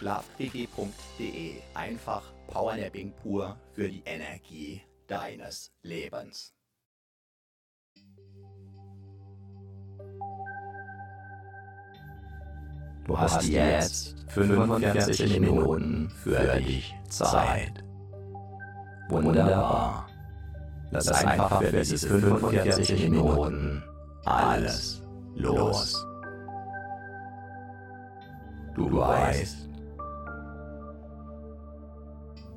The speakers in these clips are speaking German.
schlafpg.de. Einfach Powernapping pur für die Energie deines Lebens. Du hast jetzt 45 Minuten für dich Zeit. Wunderbar. Lass einfach für diese 45 Minuten alles los. Du weißt,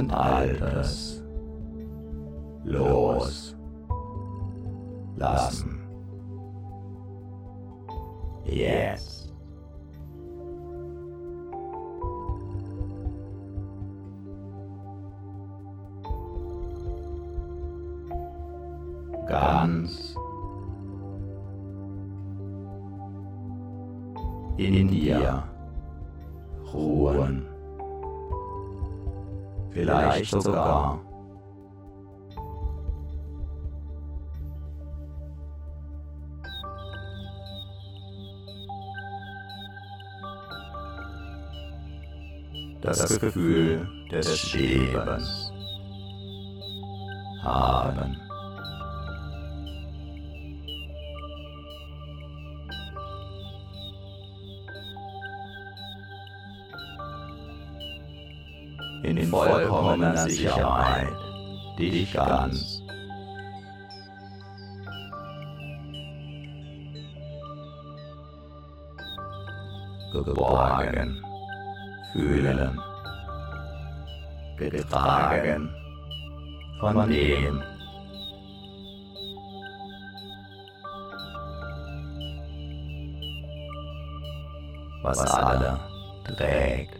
Und Altes los lassen. Vollkommener Sicherheit. Dich ganz geborgen. Fühlen, getragen. Von dem, was alle trägt.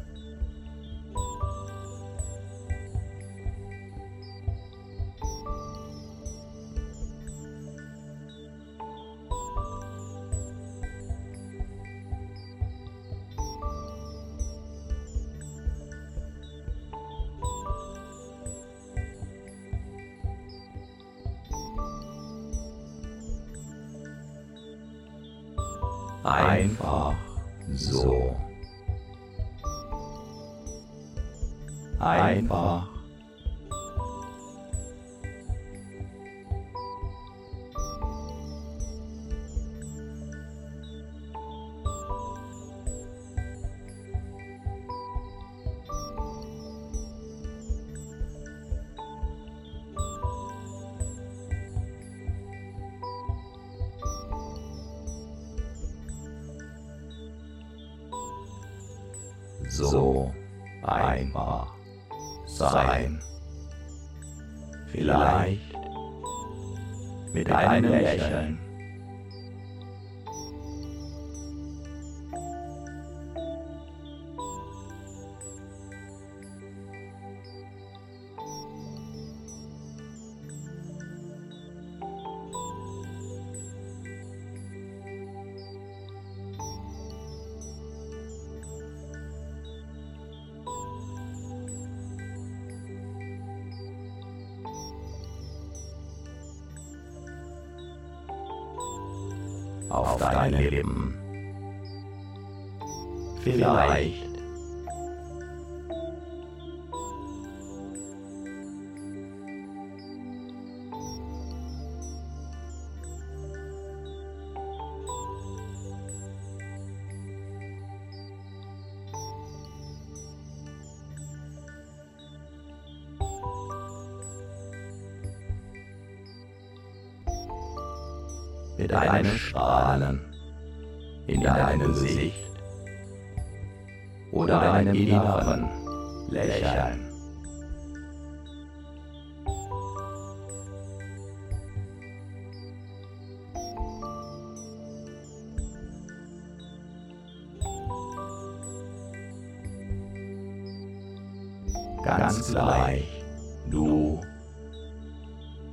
So einfach sein. Vielleicht mit einem Lächeln. Strahlen in deinem Gesicht oder einem inneren Lächeln. Ganz gleich, du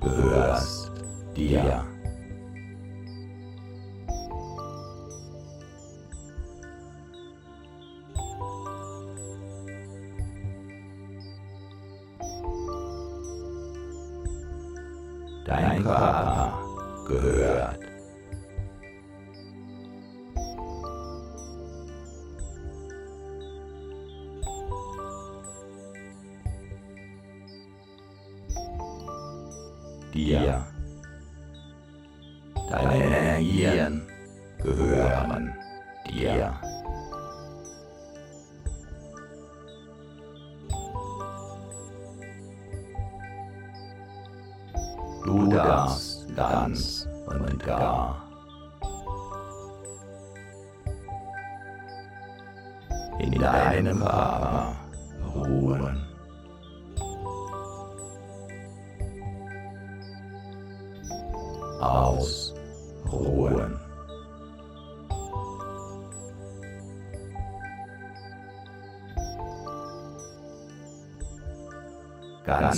gehörst dir.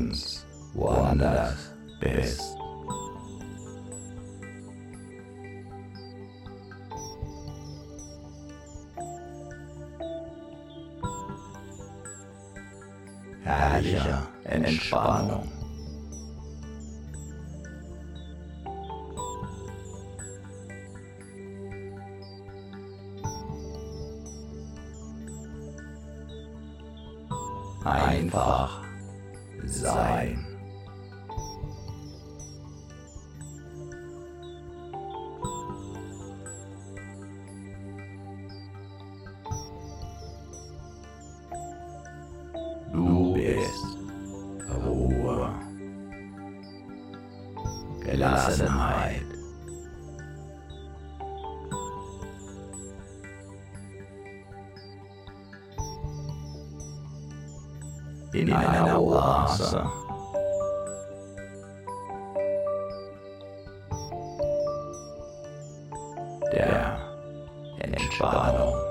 Oder ganz woanders Der Entspannung.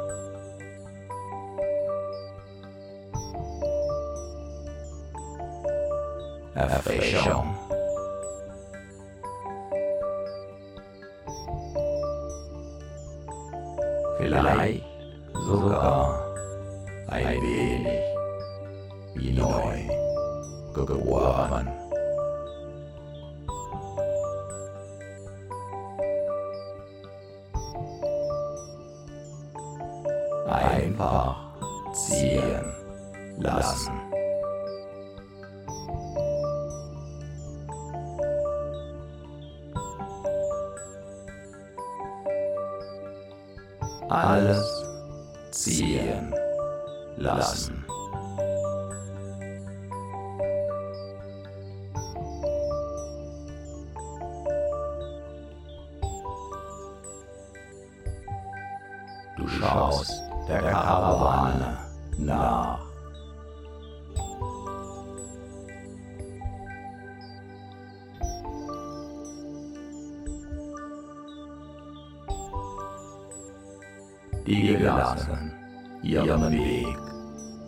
Die gelassen ihren Weg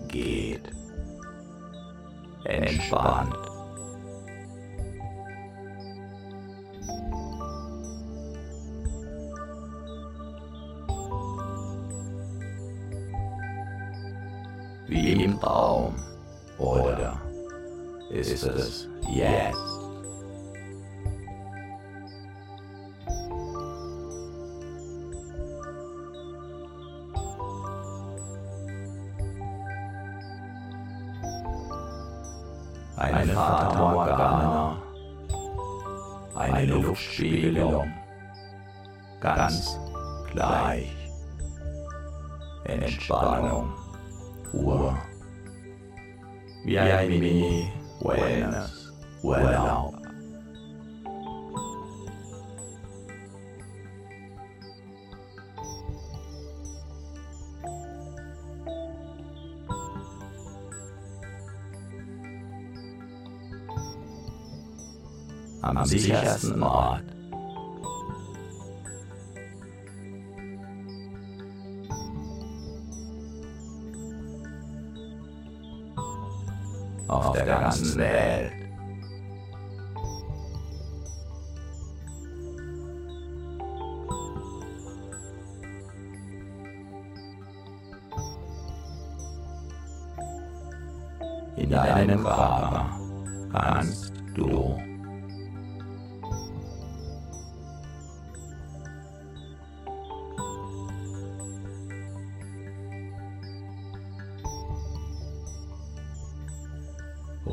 geht. Entspannt. Wie im Traum. Oder ist es jetzt?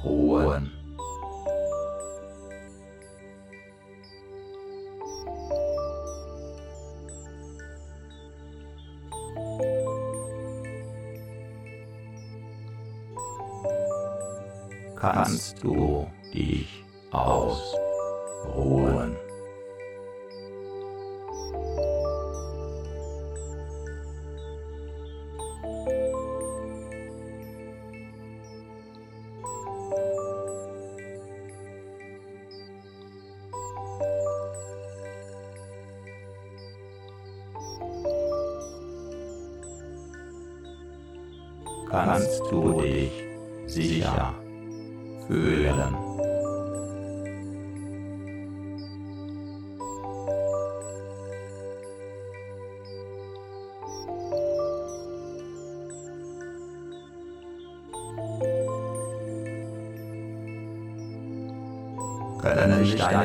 ruhen. Kannst du dich ausruhen?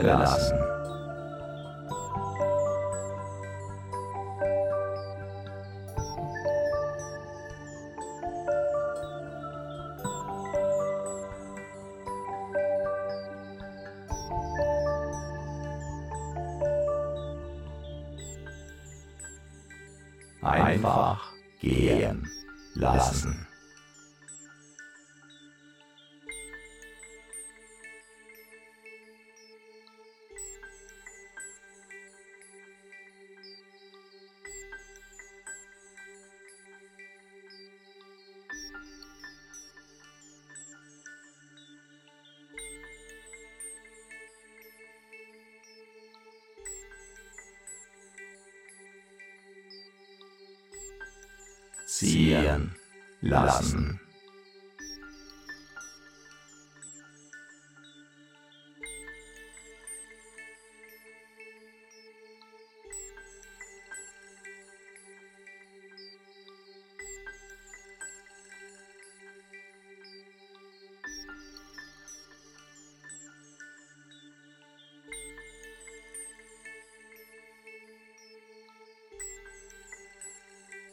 gelassen.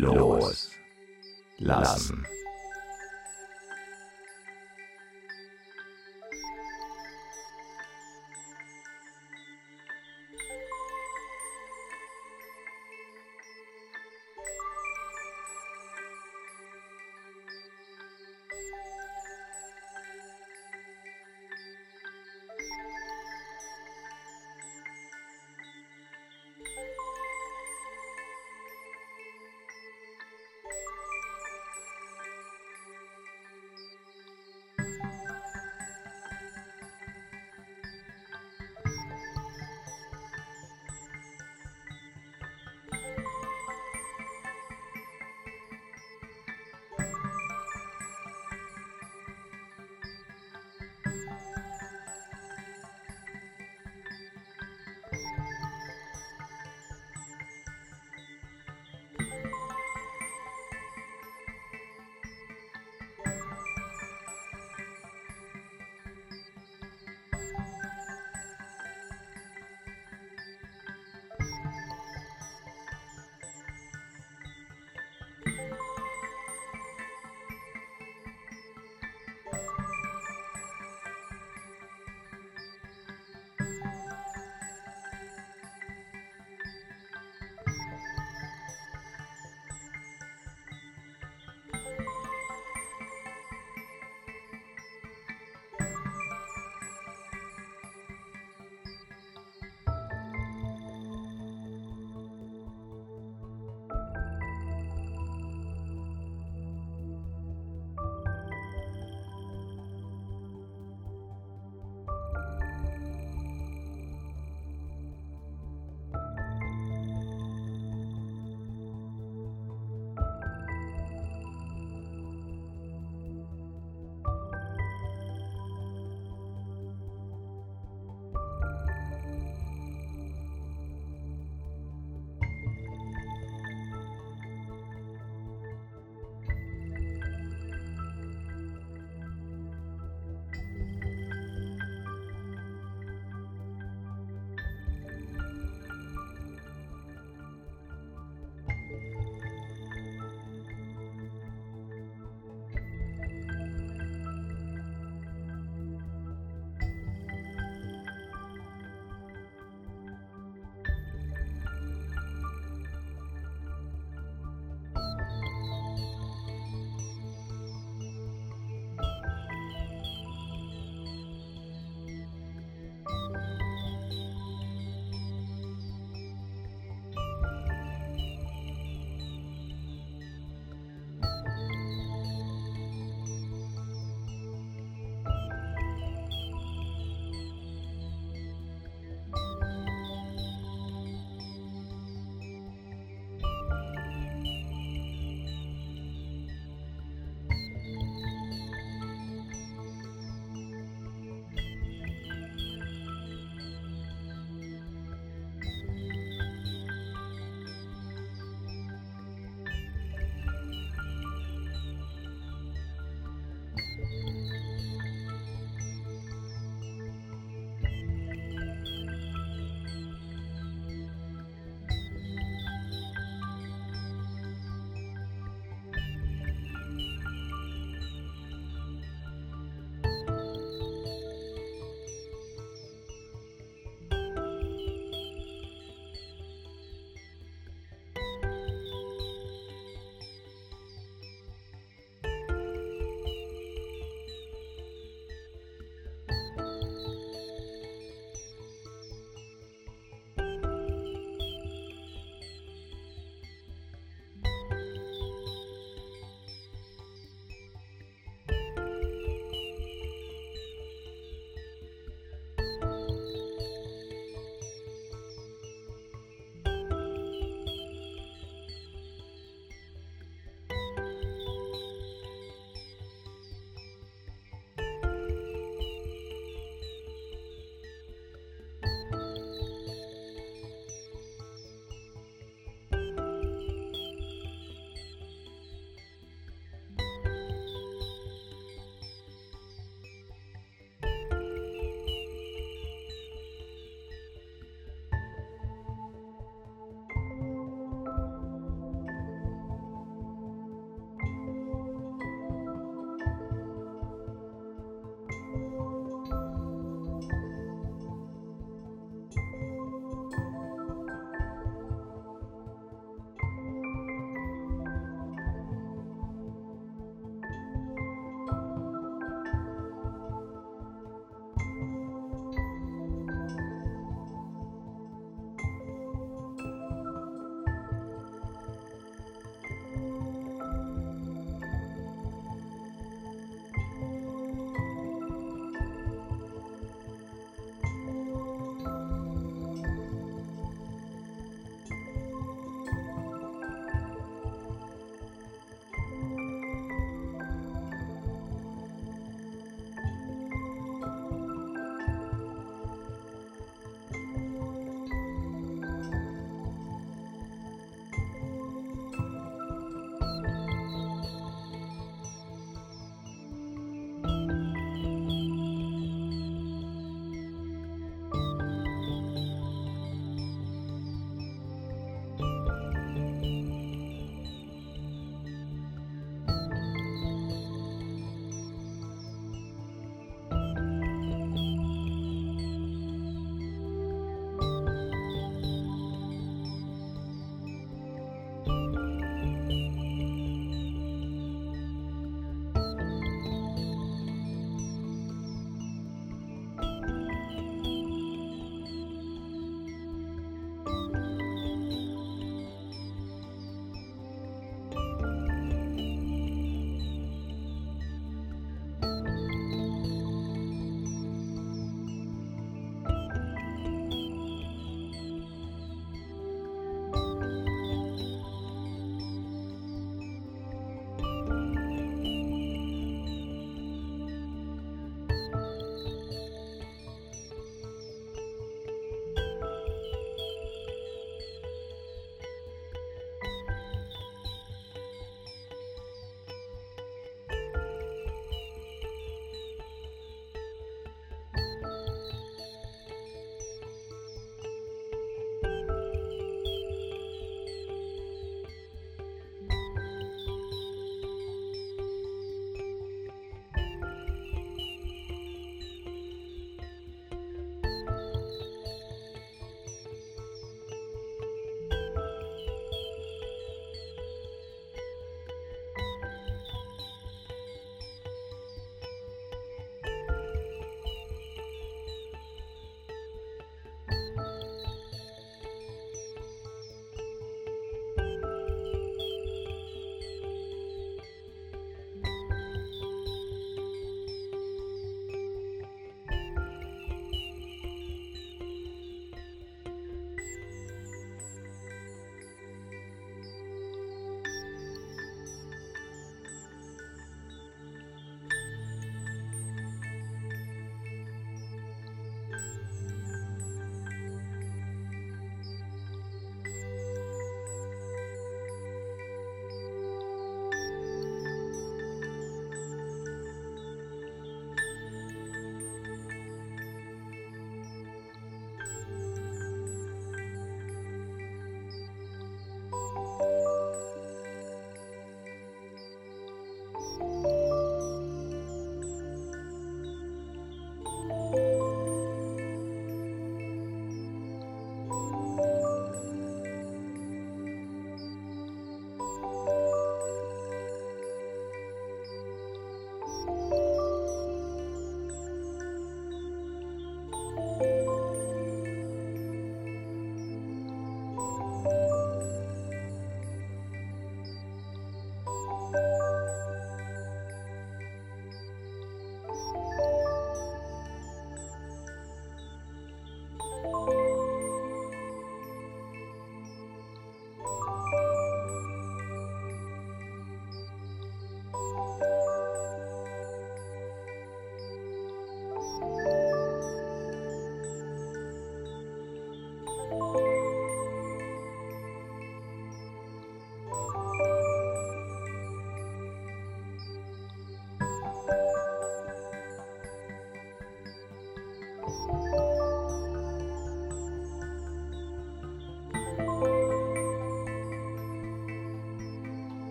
Los lassen.